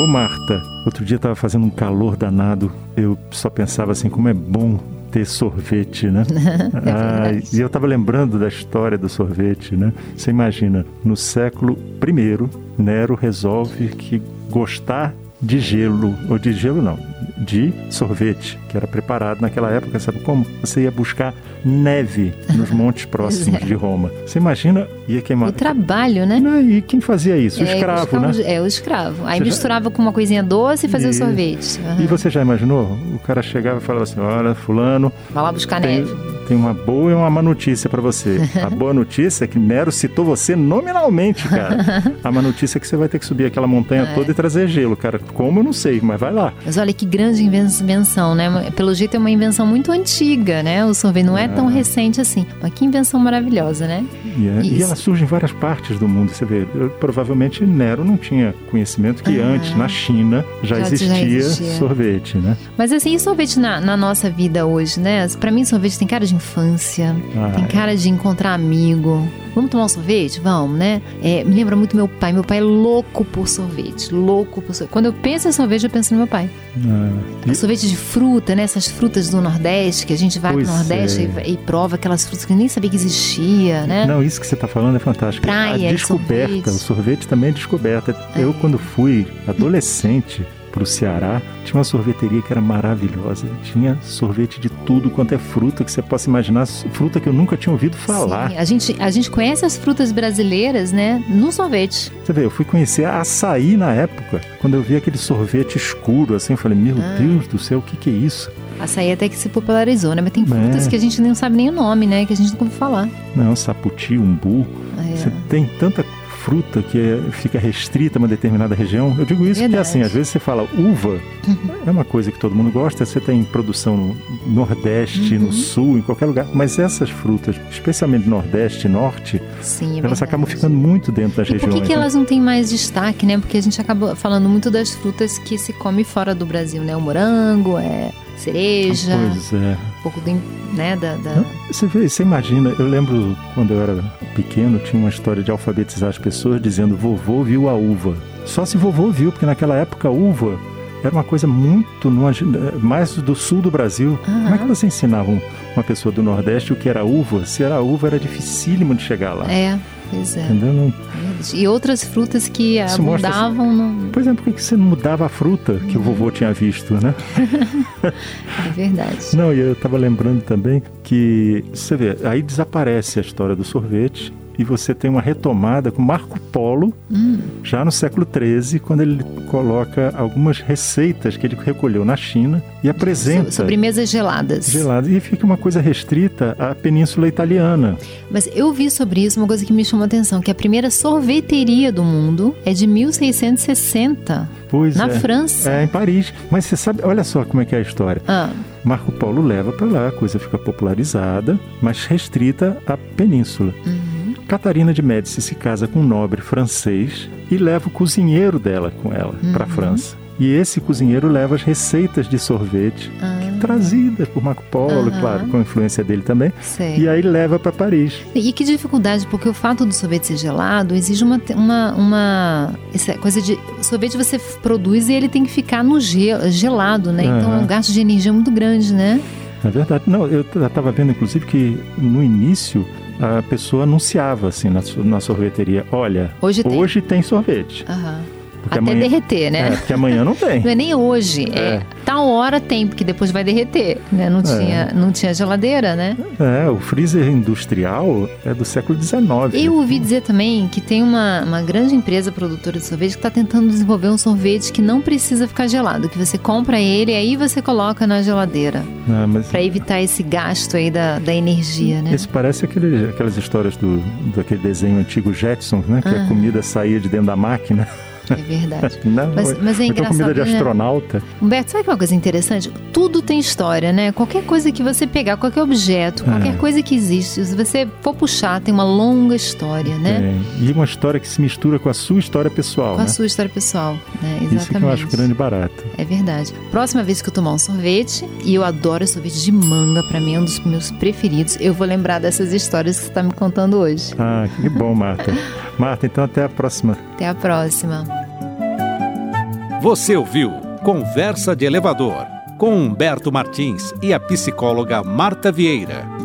Ô Marta, outro dia estava fazendo um calor danado. Eu só pensava assim, como é bom ter sorvete, né? É ah, e eu estava lembrando da história do sorvete, né? Você imagina, no século I, Nero resolve que gostar de gelo, ou de gelo não, de sorvete, que era preparado naquela época, sabe como? Você ia buscar neve nos montes próximos de Roma. Você imagina, ia queimar. O trabalho, né? E quem fazia isso? O é, escravo, né? É, o escravo. Aí Você misturava já... com uma coisinha doce e fazia o sorvete. Uhum. E você já imaginou? O cara chegava e falava assim: olha, fulano. Vai lá buscar tem... neve tem uma boa e uma má notícia para você. A boa notícia é que Nero citou você nominalmente, cara. A má notícia é que você vai ter que subir aquela montanha é. toda e trazer gelo, cara. Como eu não sei, mas vai lá. Mas olha que grande invenção, né? Pelo jeito é uma invenção muito antiga, né? O sorvete não é, tão ah. recente assim. Mas que invenção maravilhosa, né? Yeah. E ela surge em várias partes do mundo. Você vê, provavelmente Nero não tinha conhecimento que ah. antes, na China, já, já, existia, já, existia, sorvete, né? Mas assim, e sorvete na, na nossa vida hoje, né? Para mim, sorvete tem cara de infância, ah, tem cara de encontrar amigo. Vamos tomar um sorvete? Vamos, né? É, me lembra muito meu pai. Meu pai é louco por sorvete. Louco por sorvete. Quando eu penso em sorvete, eu penso no meu pai. Ah, e... Sorvete de fruta, né? Essas frutas do Nordeste, que a gente vai pois pro Nordeste é. e, e, prova aquelas frutas que eu nem sabia que existia, né? Não, isso que você está falando é fantástico. Praia, a descoberta, sorvete. o sorvete também é descoberta. É. Eu, quando fui adolescente, para o Ceará, tinha uma sorveteria que era maravilhosa. Tinha sorvete de tudo quanto é fruta que você possa imaginar, fruta que eu nunca tinha ouvido falar. Sim, a gente, a gente conhece as frutas brasileiras, né, no sorvete. Você vê, eu fui conhecer açaí na época, quando eu vi aquele sorvete escuro, assim, eu falei, meu ah. Deus do céu, o que, que é isso? Açaí até que se popularizou, né? Mas tem frutas é. que a gente não sabe nem o nome, né? Que a gente nunca ouviu falar. Não, saputi, umbu. É. Você tem tanta fruta que é, fica restrita a uma determinada região. Eu digo isso Verdade. porque, assim, às vezes você fala uva, uhum. é uma coisa que todo mundo gosta, você tem produção no Nordeste, uhum. no Sul, em qualquer lugar, mas essas frutas, especialmente Nordeste e Norte, Sim, é elas verdade. acabam ficando muito dentro das e regiões. Por que, que né? elas não têm mais destaque, né? Porque a gente acaba falando muito das frutas que se come fora do Brasil, né? O morango, é cereja. Pois é. Um pouco do, né, da, da... Você, vê, você imagina, eu lembro quando eu era pequeno, tinha uma história de alfabetizar as pessoas dizendo vovô viu a uva. Só se vovô viu, porque naquela época a uva era uma coisa muito mais do sul do Brasil. Uhum. Como é que você ensinava uma pessoa do Nordeste o que era uva? Se era uva, era dificílimo de chegar lá. É, pois é. Entendeu? Não... E outras frutas que Isso abundavam no... Pois é, por que você não mudava a fruta que uhum. o vovô tinha visto, né? é verdade. Não, e eu estava lembrando também que, você vê, aí desaparece a história do sorvete e você tem uma retomada com Marco Polo, hum. já no século XIII, quando ele coloca algumas receitas que ele recolheu na China e apresenta. Sobremesas geladas. Geladas. E fica uma coisa restrita à Península Italiana. Mas eu vi sobre isso uma coisa que me chamou a atenção, que a primeira sorveteria do mundo é de 1660. Pois na é. França. É, em Paris. Mas você sabe, olha só como é que é a história. Ah. Marco Polo leva para lá, a coisa fica popularizada, mas restrita à península. Uhum. Catarina de Médici se casa com um nobre francês e leva o cozinheiro dela com ela uhum. para a França. E esse cozinheiro leva as receitas de sorvete ah. trazidas por Marco Polo, uhum. claro, com a influência dele também. Sei. E aí leva para Paris. E que dificuldade, porque o fato do sorvete ser gelado exige uma, uma, uma essa coisa de sorvete você produz e ele tem que ficar no gel, gelado, né? Uhum. Então é um gasto de energia muito grande, né? É verdade. Não, eu estava vendo, inclusive, que no início a pessoa anunciava assim na, na sorveteria: olha, hoje tem, hoje tem sorvete. Uhum. Até amanhã, derreter, né? É, porque amanhã não tem. Não é nem hoje. É. é tal hora tem, porque depois vai derreter. Né? Não, é. tinha, não tinha geladeira, né? É, o freezer industrial é do século XIX. Eu ouvi dizer também que tem uma, uma grande empresa produtora de sorvete que está tentando desenvolver um sorvete que não precisa ficar gelado, que você compra ele e aí você coloca na geladeira. Ah, mas... Para evitar esse gasto aí da, da energia, né? Isso parece aquele, aquelas histórias do, daquele desenho antigo Jetsons, né? Que a comida saía de dentro da máquina. É verdade. Não, mas, mas é engraçado. comida de né? astronauta. Humberto, sabe que é uma coisa interessante? Tudo tem história, né? Qualquer coisa que você pegar, qualquer objeto, qualquer é. coisa que existe, se você for puxar, tem uma longa história, né? É. E uma história que se mistura com a sua história pessoal. Com né? a sua história pessoal, né? Exatamente. Isso que eu acho grande barato. É verdade. Próxima vez que eu tomar um sorvete, e eu adoro sorvete de manga, para mim é um dos meus preferidos, eu vou lembrar dessas histórias que você está me contando hoje. Ah, que bom, Marta. Marta, então até a próxima. Até a próxima. Você ouviu Conversa de Elevador com Humberto Martins e a psicóloga Marta Vieira.